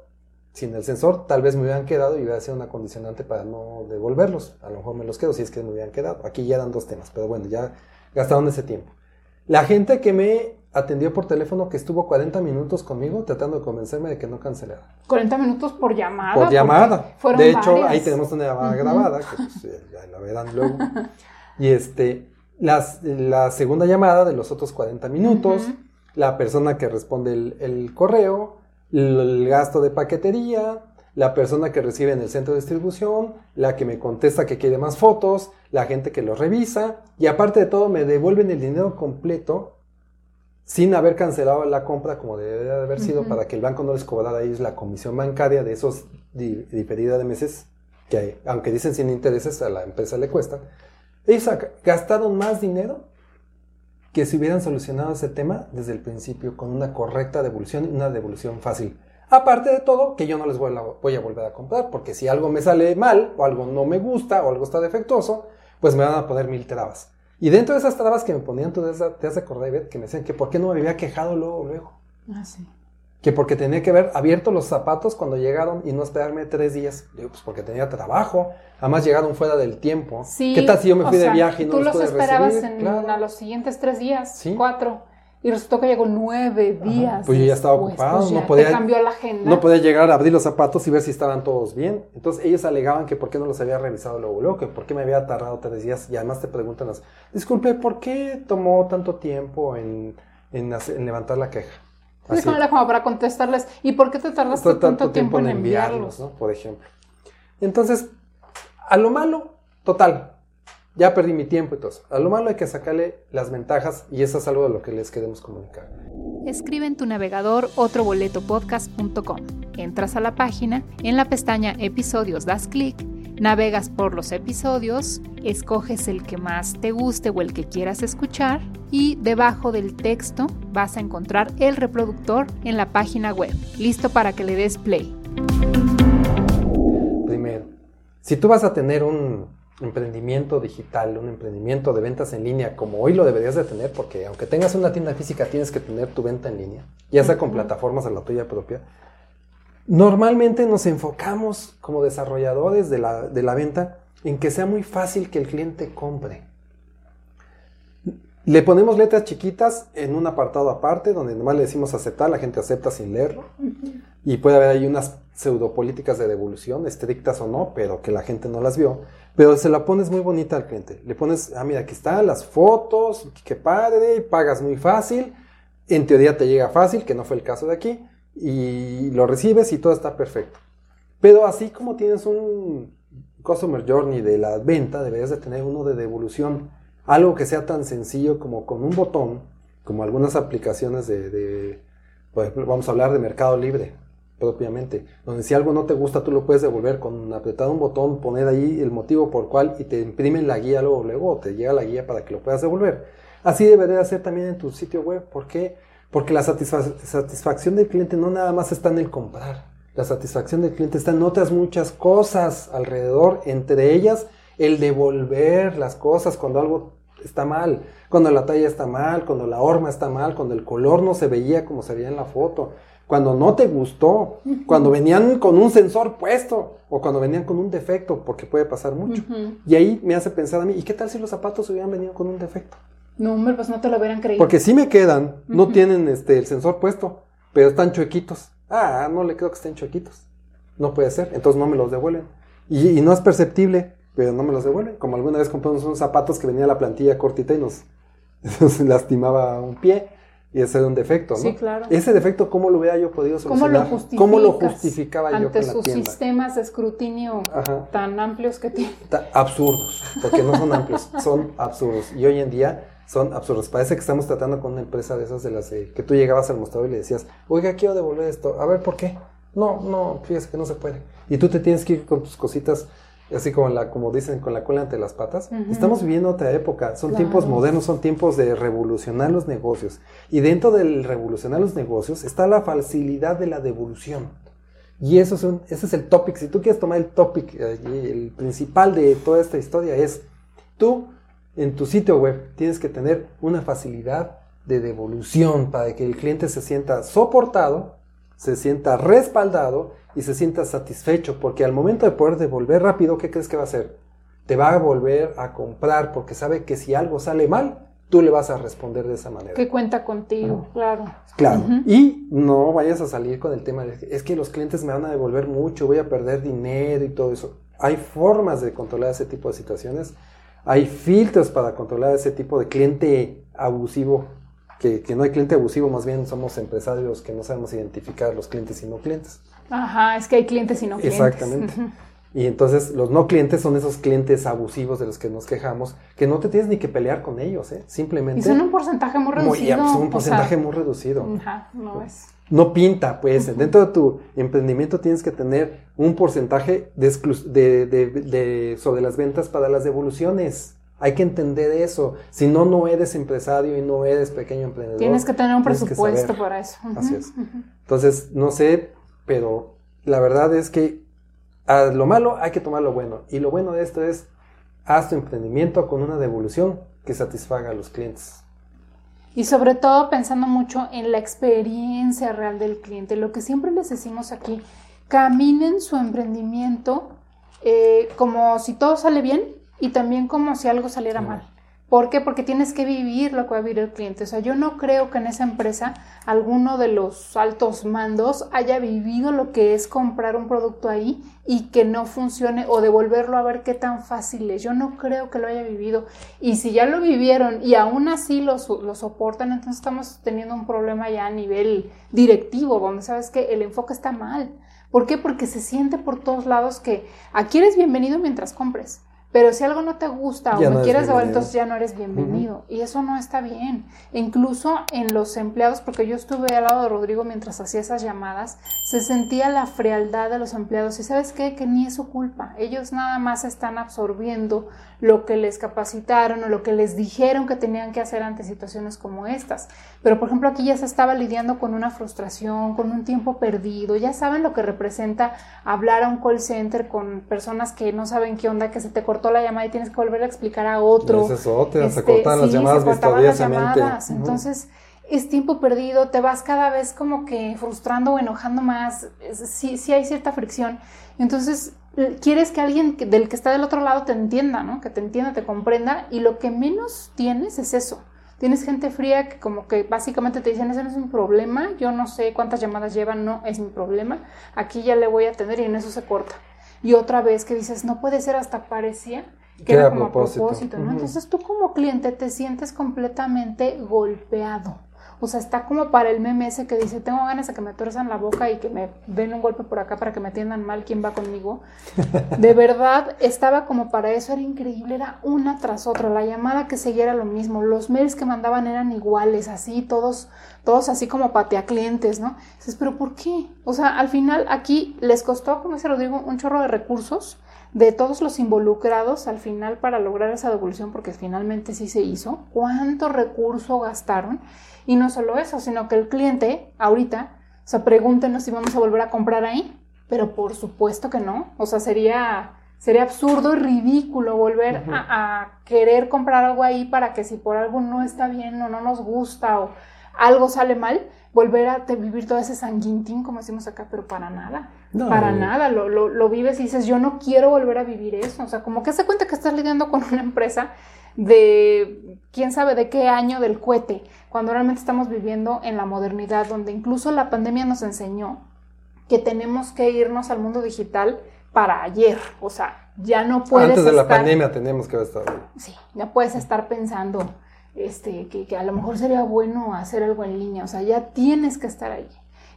S2: sin el sensor, tal vez me hubieran quedado y hubiera sido una condicionante para no devolverlos. A lo mejor me los quedo si es que me hubieran quedado. Aquí ya eran dos temas, pero bueno, ya gastaron ese tiempo. La gente que me atendió por teléfono que estuvo 40 minutos conmigo tratando de convencerme de que no cancelara.
S1: 40 minutos por llamada.
S2: Por llamada. De hecho, ahí tenemos una llamada grabada, que pues, ya la verán luego. y este, la segunda llamada de los otros 40 minutos, la persona que responde el, correo, el, gasto de paquetería, la persona que recibe en el centro de distribución, la que me contesta que quiere más fotos, la gente que lo revisa y aparte de todo me devuelven el dinero completo sin haber cancelado la compra como debería de haber sido para que el banco no les cobrara a ellos la comisión bancaria de esos diferida de meses que aunque dicen sin intereses a la empresa le cuestan. Ellos gastaron más dinero que si hubieran solucionado ese tema desde el principio con una correcta devolución y una devolución fácil. Aparte de todo, que yo no les voy a, voy a volver a comprar, porque si algo me sale mal, o algo no me gusta, o algo está defectuoso, pues me van a poner mil trabas. Y dentro de esas trabas que me ponían, tú te has acordado, que me decían que por qué no me había quejado luego, luego.
S1: Ah, sí.
S2: Que porque tenía que haber abierto los zapatos cuando llegaron y no esperarme tres días. Digo, pues porque tenía trabajo. Además llegaron fuera del tiempo.
S1: Sí,
S2: ¿Qué tal si yo me fui de viaje y no
S1: tú
S2: los,
S1: los esperabas en, a los siguientes tres días, cuatro. Y resultó que llegó nueve días.
S2: Pues yo ya estaba
S1: después,
S2: ocupado,
S1: pues
S2: no
S1: ya
S2: podía-
S1: te cambió la agenda.
S2: No podía llegar a abrir los zapatos y ver si estaban todos bien. Entonces ellos alegaban que por qué no los había revisado luego, luego, que por qué me había tardado tres días. Y además te preguntan, las, disculpe, ¿por qué tomó tanto tiempo en, en hacer- en levantar la queja?
S1: Como era como para contestarles. ¿Y por qué te tardaste
S2: Fue
S1: tanto tiempo en enviarlos?
S2: ¿no? Por ejemplo. Entonces, a lo malo, total, ya perdí mi tiempo y todo eso. A lo malo hay que sacarle las ventajas y eso es algo de lo que les queremos comunicar.
S1: Escribe en tu navegador otroboletopodcast.com. Entras a la página, en la pestaña Episodios das clic, navegas por los episodios, escoges el que más te guste o el que quieras escuchar y debajo del texto vas a encontrar el reproductor en la página web, listo para que le des play.
S2: Primero, si tú vas a tener un emprendimiento digital, un emprendimiento de ventas en línea, como hoy lo deberías de tener, porque aunque tengas una tienda física, tienes que tener tu venta en línea, ya sea con plataformas a la tuya propia. Normalmente nos enfocamos como desarrolladores de la, de la venta en que sea muy fácil que el cliente compre. Le ponemos letras chiquitas en un apartado aparte, donde nomás le decimos aceptar, la gente acepta sin leerlo. Y puede haber ahí unas pseudopolíticas de devolución, estrictas o no, pero que la gente no las vio. Pero se la pones muy bonita al cliente. Le pones, ah, mira, aquí están las fotos, qué padre, pagas muy fácil. En teoría te llega fácil, que no fue el caso de aquí. Y lo recibes y todo está perfecto. Pero así como tienes un Customer Journey de la venta, deberías de tener uno de devolución. Algo que sea tan sencillo como con un botón, como algunas aplicaciones de, ejemplo, vamos a hablar de Mercado Libre propiamente, donde si algo no te gusta tú lo puedes devolver con apretar un botón, poner ahí el motivo por cual y te imprimen la guía luego, luego te llega la guía para que lo puedas devolver. Así debería ser también en tu sitio web. ¿Por qué? Porque la satisfa- satisfacción del cliente no nada más está en el comprar. La satisfacción del cliente está en otras muchas cosas alrededor, entre ellas el devolver las cosas cuando algo está mal, cuando la talla está mal, cuando la horma está mal, cuando el color no se veía como se veía en la foto, cuando no te gustó, cuando venían con un sensor puesto o cuando venían con un defecto, porque puede pasar mucho. Y ahí me hace pensar a mí, ¿y qué tal si los zapatos hubieran venido con un defecto?
S1: No, hombre, pues no te lo hubieran creído.
S2: Porque si me quedan, no tienen este, el sensor puesto, pero están chuequitos. Ah, no le creo que estén chuequitos. No puede ser, entonces no me los devuelven. Y, y no es perceptible, pero no me los devuelven. Como alguna vez compramos unos zapatos que venía la plantilla cortita y nos, nos lastimaba un pie. Y ese era un defecto, ¿no?
S1: Sí, claro.
S2: Ese defecto, ¿cómo lo hubiera yo podido
S1: ¿Cómo
S2: solucionar?
S1: lo?
S2: ¿Cómo lo justificaba yo
S1: ante
S2: la
S1: sus
S2: tienda?
S1: sistemas de escrutinio
S2: Ajá.
S1: tan amplios que tiene?
S2: Absurdos, porque no son amplios, son absurdos. Y hoy en día son absurdos. Parece que estamos tratando con una empresa de esas de las de- que tú llegabas al mostrador y le decías, oiga, quiero devolver esto. A ver, ¿por qué? No, no, fíjese que no se puede. Y tú te tienes que ir con tus cositas, así como, la, como dicen, con la cola ante las patas. Estamos viviendo otra época. Son
S1: Claro.
S2: tiempos modernos, son tiempos de revolucionar los negocios. Y dentro del revolucionar los negocios está la facilidad de la devolución. Y eso es un, ese es el topic. Si tú quieres tomar el topic, eh, el principal de toda esta historia es, tú en tu sitio web tienes que tener una facilidad de devolución para que el cliente se sienta soportado, se sienta respaldado y se sienta satisfecho. Porque al momento de poder devolver rápido, ¿qué crees que va a hacer? Te va a volver a comprar porque sabe que si algo sale mal, tú le vas a responder de esa manera.
S1: Que cuenta contigo, claro.
S2: Claro. Y no vayas a salir con el tema de es que los clientes me van a devolver mucho, voy a perder dinero y todo eso. Hay formas de controlar ese tipo de situaciones. Hay filtros para controlar ese tipo de cliente abusivo. Que, que no hay cliente abusivo, más bien somos empresarios que no sabemos identificar los clientes y no clientes.
S1: Ajá, es que hay clientes y no clientes.
S2: Exactamente. Y entonces los no clientes son esos clientes abusivos de los que nos quejamos, que no te tienes ni que pelear con ellos, ¿eh? simplemente
S1: Y son un porcentaje muy
S2: muy-
S1: reducido.
S2: pues, un
S1: o sea,
S2: porcentaje muy reducido
S1: Ajá, no es.
S2: No pinta, pues. Dentro de tu emprendimiento tienes que tener un porcentaje de, de- de- de- sobre las ventas para las devoluciones. Hay que entender eso. Si no, no eres empresario y no eres pequeño emprendedor.
S1: Tienes que tener un presupuesto para eso.
S2: Así es. Entonces, no sé, pero la verdad es que a lo malo hay que tomar lo bueno. Y lo bueno de esto es, haz tu emprendimiento con una devolución que satisfaga a los clientes.
S1: Y sobre todo pensando mucho en la experiencia real del cliente. Lo que siempre les decimos aquí, caminen su emprendimiento eh, como si todo sale bien y también como si algo saliera mal. ¿Por qué? Porque tienes que vivir lo que va a vivir el cliente. O sea, yo no creo que en esa empresa alguno de los altos mandos haya vivido lo que es comprar un producto ahí y que no funcione o devolverlo a ver qué tan fácil es. Yo no creo que lo haya vivido. Y si ya lo vivieron y aún así lo, soportan, entonces estamos teniendo un problema ya a nivel directivo, donde sabes que el enfoque está mal. ¿Por qué? Porque se siente por todos lados que aquí eres bienvenido mientras compres. Pero si algo no te gusta o no quieres devolver, entonces ya no eres bienvenido. Y eso no está bien. incluso en los empleados, porque yo estuve al lado de Rodrigo mientras hacía esas llamadas, se sentía la frialdad de los empleados. Y sabes qué? Que ni es su culpa. Ellos nada más están absorbiendo lo que les capacitaron o lo que les dijeron que tenían que hacer ante situaciones como estas. Pero por ejemplo aquí ya se estaba lidiando con una frustración, con un tiempo perdido. Ya saben lo que representa hablar a un call center con personas que no saben qué onda, que se te cortó la llamada y tienes que volver a explicar a otro.
S2: Es otra, se este, cortan las llamadas
S1: se Entonces, es tiempo perdido, te vas cada vez como que frustrando o enojando más, sí, sí hay cierta fricción. Entonces, quieres que alguien del que está del otro lado te entienda, ¿no? Que te entienda, te comprenda, y lo que menos tienes es eso. Tienes gente fría que como que básicamente te dicen, ese no es mi problema, yo no sé cuántas llamadas llevan, no es mi problema, aquí ya le voy a atender y en eso se corta y otra vez que dices, no puede ser, hasta parecía que era como a propósito, ¿no? Entonces tú como cliente te sientes completamente golpeado. O sea, está como para el meme ese que dice, tengo ganas de que me tuerzan la boca y que me den un golpe por acá para que me atiendan mal quién va conmigo. De verdad, estaba como para eso, era increíble, era una tras otra. La llamada que seguía era lo mismo, los mails que mandaban eran iguales, así, todos, todos así como patea clientes, ¿no? Dices, pero ¿por qué? O sea, al final aquí les costó, como se lo digo, un chorro de recursos de todos los involucrados al final para lograr esa devolución, porque finalmente sí se hizo, cuánto recurso gastaron y no solo eso, sino que el cliente ahorita, o sea, pregúntenos si vamos a volver a comprar ahí, pero por supuesto que no. O sea, sería, sería absurdo y ridículo volver a, querer comprar algo ahí para que si por algo no está bien o no nos gusta o algo sale mal, volver a vivir todo ese sanguintín, como decimos acá, pero para nada. para nada. Lo, lo, lo, vives y dices, yo no quiero volver a vivir eso. O sea, como que se cuenta que estás lidiando con una empresa de quién sabe de qué año del cohete, cuando realmente estamos viviendo en la modernidad, donde incluso la pandemia nos enseñó que tenemos que irnos al mundo digital para ayer, o sea, ya no puedes
S2: Antes de la pandemia tenemos que estar
S1: Sí, ya puedes estar pensando este, que, a lo mejor sería bueno hacer algo en línea, o sea, ya tienes que estar ahí.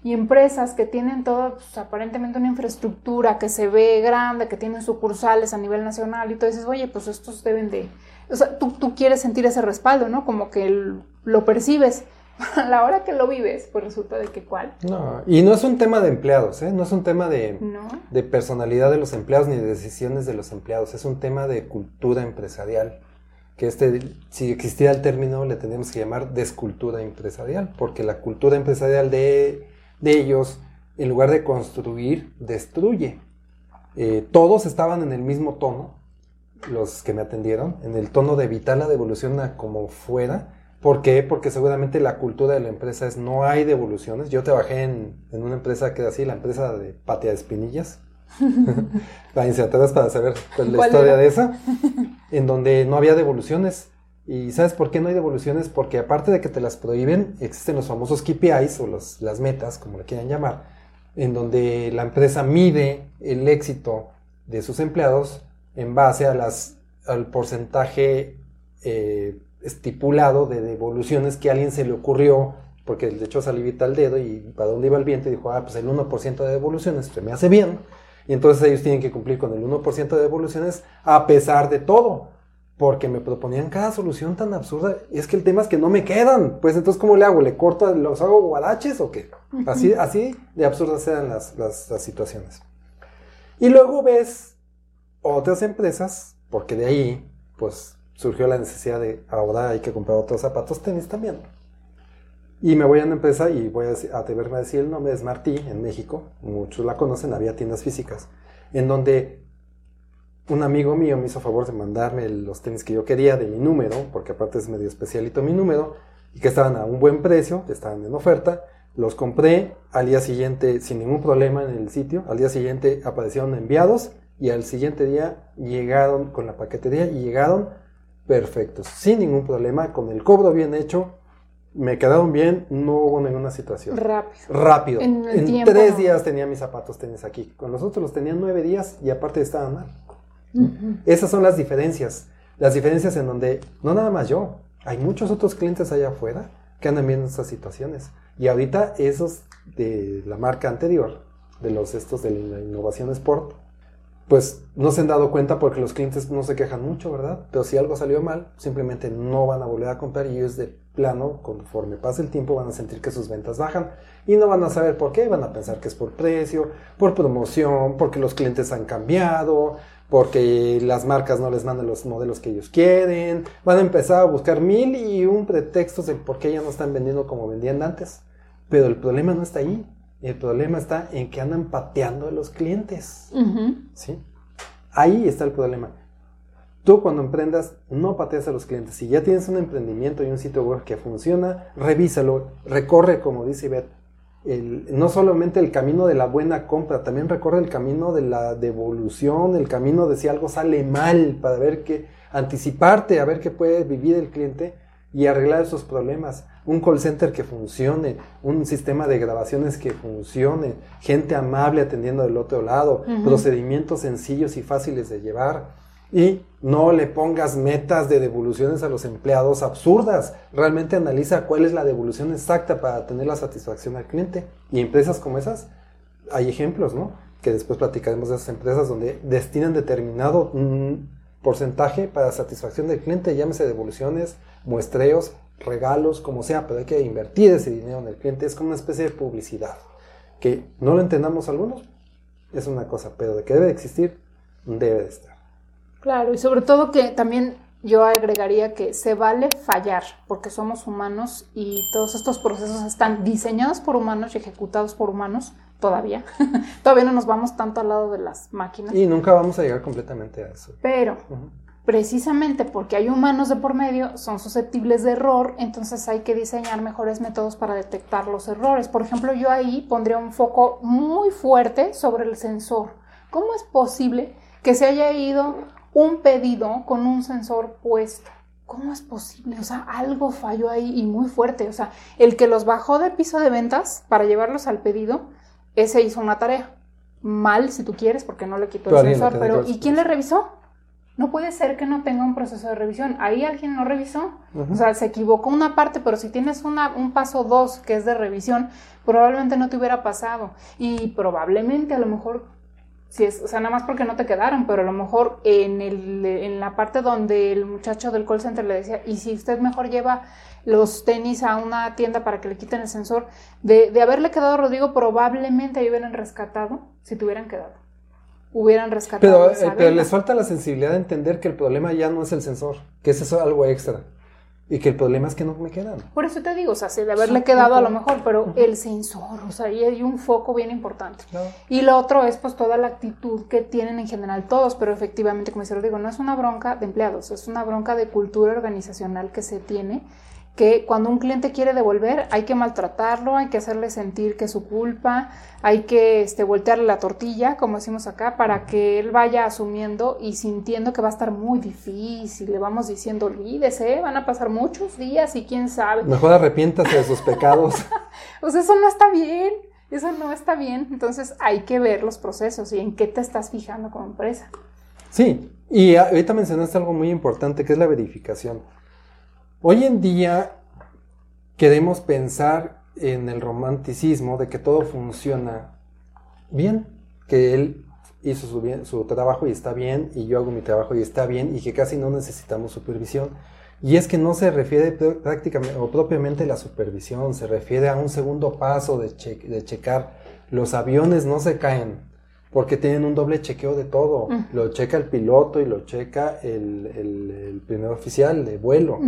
S1: Y empresas que tienen todo, pues, aparentemente una infraestructura que se ve grande, que tienen sucursales a nivel nacional y todo, dices, oye, pues estos deben de, o sea, tú, tú quieres sentir ese respaldo, ¿no? Como que lo percibes. A la hora que lo vives, pues resulta de que cuál.
S2: No, y no es un tema de empleados, ¿eh? No es un tema de, de personalidad de los empleados ni de decisiones de los empleados, es un tema de cultura empresarial. Que este, si existiera el término, le tenemos que llamar descultura empresarial, porque la cultura empresarial de, de ellos, en lugar de construir, destruye. Eh, todos estaban en el mismo tono, los que me atendieron, en el tono de evitar la devolución a como fuera. ¿Por qué? Porque seguramente la cultura de la empresa es no hay devoluciones. Yo trabajé en, en una empresa que era así, la empresa de Patia de Espinillas. Váyanse atrás para saber cuál la historia de esa. En donde no había devoluciones. ¿Y sabes por qué no hay devoluciones? Porque aparte de que te las prohíben, existen los famosos KPIs o los, las metas, como le quieran llamar, en donde la empresa mide el éxito de sus empleados en base a las, al porcentaje eh, estipulado de devoluciones que a alguien se le ocurrió, porque le echó salivita al dedo y para dónde iba el viento y dijo, ah, pues el 1% de devoluciones se me hace bien. Y entonces ellos tienen que cumplir con el 1% de devoluciones a pesar de todo. Porque me proponían cada solución tan absurda. Y es que el tema es que no me quedan. Pues entonces, ¿cómo le hago? ¿Le corto, los hago guadaches o qué? Así, así de absurdas eran las, las, las situaciones. Y luego ves otras empresas, porque de ahí, pues, surgió la necesidad de ahora hay que comprar otros zapatos tenis también. Y me voy a una empresa y voy a atreverme a decir el nombre, es Martí, en México, muchos la conocen, había tiendas físicas, en donde un amigo mío me hizo favor de mandarme los tenis que yo quería de mi número, porque aparte es medio especialito mi número, y que estaban a un buen precio, que estaban en oferta, los compré al día siguiente sin ningún problema en el sitio, al día siguiente aparecieron enviados y al siguiente día llegaron con la paquetería y llegaron perfectos, sin ningún problema, con el cobro bien hecho, me quedaron bien, no hubo ninguna situación.
S1: Rápido.
S2: Rápido.
S1: En el
S2: En,
S1: tiempo,
S2: tres
S1: ¿no?
S2: días tenía mis zapatos tenis aquí. Con los otros los tenía nueve días y aparte estaban mal. Esas son las diferencias. Las diferencias en donde, no nada más yo, hay muchos otros clientes allá afuera que andan viendo estas situaciones. Y ahorita esos de la marca anterior, de los estos de la innovación Sport, pues no se han dado cuenta porque los clientes no se quejan mucho, ¿verdad? Pero si algo salió mal, simplemente no van a volver a comprar y ellos de plano, conforme pase el tiempo, van a sentir que sus ventas bajan y no van a saber por qué, van a pensar que es por precio, por promoción, porque los clientes han cambiado, porque las marcas no les mandan los modelos que ellos quieren, van a empezar a buscar mil y un pretextos de por qué ya no están vendiendo como vendían antes. Pero el problema no está ahí, el problema está en que andan pateando a los clientes. ¿sí? Ahí está el problema. Tú cuando emprendas, no pateas a los clientes. Si ya tienes un emprendimiento y un sitio web que funciona, revísalo, recorre, como dice Ivette, el- no solamente el camino de la buena compra, también recorre el camino de la devolución, el camino de si algo sale mal, para ver qué, anticiparte, a ver qué puede vivir el cliente y arreglar esos problemas. Un call center que funcione, un sistema de grabaciones que funcione, gente amable atendiendo del otro lado, procedimientos sencillos y fáciles de llevar. Y no le pongas metas de devoluciones a los empleados absurdas. Realmente analiza cuál es la devolución exacta para tener la satisfacción al cliente. Y empresas como esas, hay ejemplos, ¿no? Que después platicaremos de esas empresas donde destinan determinado mm, porcentaje para satisfacción del cliente, llámese devoluciones, muestreos, regalos, como sea, pero hay que invertir ese dinero en el cliente. Es como una especie de publicidad. Que no lo entendamos algunos, es una cosa, pero de que debe de existir, debe de estar.
S1: Claro, y sobre todo que también yo agregaría que se vale fallar, porque somos humanos y todos estos procesos están diseñados por humanos y ejecutados por humanos todavía. todavía no nos vamos tanto al lado de las máquinas,
S2: Y nunca vamos a llegar completamente a eso.
S1: pero. Precisamente porque hay humanos de por medio, son susceptibles de error, entonces hay que diseñar mejores métodos para detectar los errores. Por ejemplo, yo ahí pondría un foco muy fuerte sobre el sensor. ¿Cómo es posible que se haya ido un pedido con un sensor puesto? ¿Cómo es posible? O sea, algo falló ahí y muy fuerte. O sea, el que los bajó de piso de ventas para llevarlos al pedido, ese hizo una tarea. Mal, si tú quieres, porque no le quitó el sensor. Pero, ¿y quién le revisó? No puede ser que no tenga un proceso de revisión. Ahí alguien no revisó. O sea, se equivocó una parte, pero si tienes una, un paso dos que es de revisión, probablemente no te hubiera pasado. Y probablemente a lo mejor, si es, o sea, nada más porque no te quedaron, pero a lo mejor en, el, en la parte donde el muchacho del call center le decía, y si usted mejor lleva los tenis a una tienda para que le quiten el sensor, de, de haberle quedado a Rodrigo, probablemente ahí hubieran rescatado, si te hubieran quedado. Hubieran rescatado.
S2: Pero,
S1: esa
S2: eh, pero les falta la sensibilidad de entender que el problema ya no es el sensor, que es eso algo extra. Y que el problema es que no me quedan.
S1: Por eso te digo, o sea, sí, de haberle
S2: Sí,
S1: quedado a lo mejor, pero el sensor, o sea, ahí hay un foco bien importante.
S2: Claro.
S1: Y lo otro es pues toda la actitud que tienen en general todos, pero efectivamente, como se lo digo, no es una bronca de empleados, es una bronca de cultura organizacional que se tiene, que cuando un cliente quiere devolver hay que maltratarlo, hay que hacerle sentir que es su culpa, hay que este, voltearle la tortilla, como decimos acá, para que él vaya asumiendo y sintiendo que va a estar muy difícil, le vamos diciendo, olvídese, van a pasar muchos días y quién sabe.
S2: Mejor arrepiéntase de sus pecados.
S1: Pues eso no está bien, eso no está bien. Entonces hay que ver los procesos y en qué te estás fijando como empresa.
S2: Sí, y ahorita mencionaste algo muy importante que es la verificación. Hoy en día queremos pensar en el romanticismo de que todo funciona bien, que él hizo su, bien- su trabajo y está bien, y yo hago mi trabajo y está bien, y que casi no necesitamos supervisión. Y es que no se refiere pr- prácticamente o propiamente a la supervisión, se refiere a un segundo paso de, che- de checar. Los aviones no se caen porque tienen un doble chequeo de todo. Lo checa el piloto y lo checa el, el- el primer oficial de vuelo.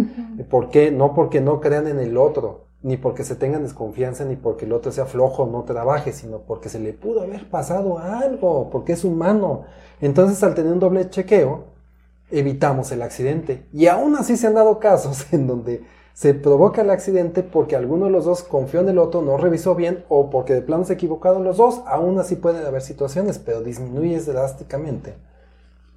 S2: ¿Por qué? No porque no crean en el otro, ni porque se tengan desconfianza, ni porque el otro sea flojo no trabaje, sino porque se le pudo haber pasado algo, porque es humano. Entonces, al tener un doble chequeo, evitamos el accidente. Y aún así se han dado casos en donde se provoca el accidente porque alguno de los dos confió en el otro, no revisó bien o porque de plano se equivocaron los dos. Aún así pueden haber situaciones, pero disminuyes drásticamente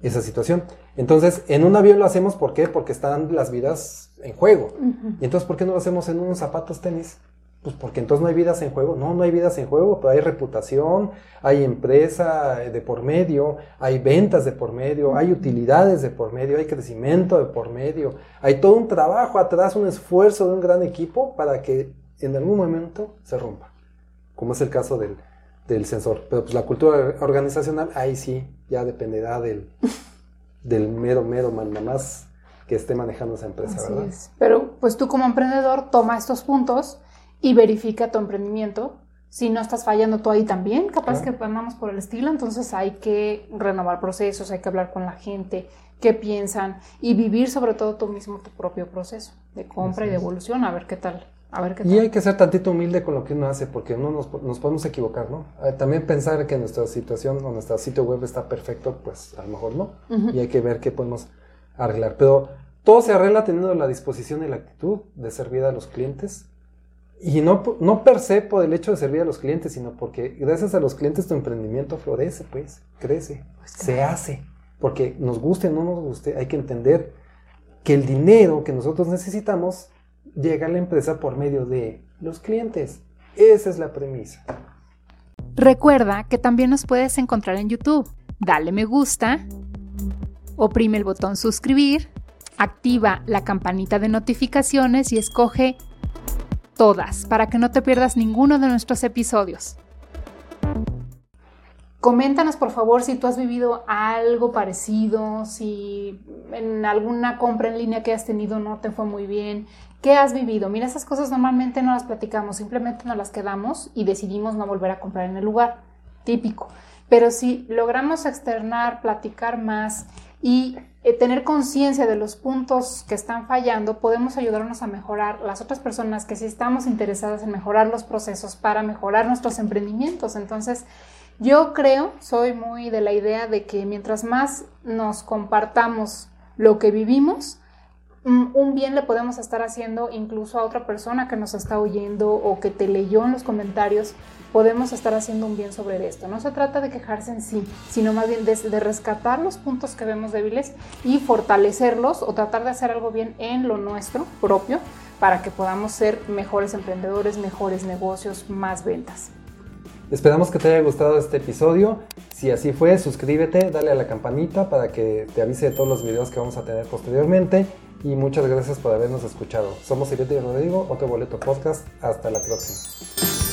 S2: esa situación. Entonces, en un avión lo hacemos, ¿por qué? Porque están las vidas en juego. Y entonces, ¿por qué no lo hacemos en unos zapatos tenis? Pues porque entonces no hay vidas en juego. No, no hay vidas en juego, pero hay reputación, hay empresa de por medio, hay ventas de por medio, hay utilidades de por medio, hay crecimiento de por medio. Hay todo un trabajo atrás, un esfuerzo de un gran equipo para que en algún momento se rompa. Como es el caso del, del sensor. Pero pues la cultura organizacional, ahí sí, ya dependerá del, del mero, mero mandamás que esté manejando esa empresa,
S1: Así
S2: ¿verdad?
S1: es. Pero pues tú como emprendedor toma estos puntos y verifica tu emprendimiento. Si no estás fallando tú ahí también, capaz
S2: Claro.
S1: que andamos por el estilo, entonces hay que renovar procesos, hay que hablar con la gente, qué piensan y vivir sobre todo tú mismo tu propio proceso de compra
S2: Así
S1: y de evolución, a ver qué tal, a ver qué tal.
S2: Y hay que ser tantito humilde con lo que uno hace, porque uno nos, nos podemos equivocar, ¿no? Eh, También pensar que nuestra situación o nuestro sitio web está perfecto, pues a lo mejor no. Y hay que ver qué podemos arreglar. Pero todo se arregla teniendo la disposición y la actitud de servir a los clientes. Y no, no per se por el hecho de servir a los clientes, sino porque gracias a los clientes tu emprendimiento florece, pues, crece,
S1: Pues
S2: se
S1: claro.
S2: hace. Porque nos guste o no nos guste, hay que entender que el dinero que nosotros necesitamos llega a la empresa por medio de los clientes. Esa es la premisa.
S1: Recuerda que también nos puedes encontrar en YouTube. Dale me gusta, oprime el botón suscribir, activa la campanita de notificaciones y escoge todas para que no te pierdas ninguno de nuestros episodios. Coméntanos por favor si tú has vivido algo parecido, si en alguna compra en línea que has tenido no te fue muy bien, ¿qué has vivido? Mira, esas cosas normalmente no las platicamos, simplemente nos las quedamos y decidimos no volver a comprar en el lugar, típico. Pero si logramos externar, platicar más y eh, tener conciencia de los puntos que están fallando, podemos ayudarnos a mejorar las otras personas que sí estamos interesadas en mejorar los procesos para mejorar nuestros emprendimientos. Entonces, yo creo, soy muy de la idea de que mientras más nos compartamos lo que vivimos, un bien le podemos estar haciendo incluso a otra persona que nos está oyendo o que te leyó en los comentarios, podemos estar haciendo un bien sobre esto. No se trata de quejarse en sí, sino más bien de, rescatar los puntos que vemos débiles y fortalecerlos o tratar de hacer algo bien en lo nuestro propio para que podamos ser mejores emprendedores, mejores negocios, más ventas.
S2: Esperamos que te haya gustado este episodio. Si así fue, suscríbete, dale a la campanita para que te avise de todos los videos que vamos a tener posteriormente. Y muchas gracias por habernos escuchado. Somos Ivette y Rodrigo, otro boleto podcast. Hasta la próxima.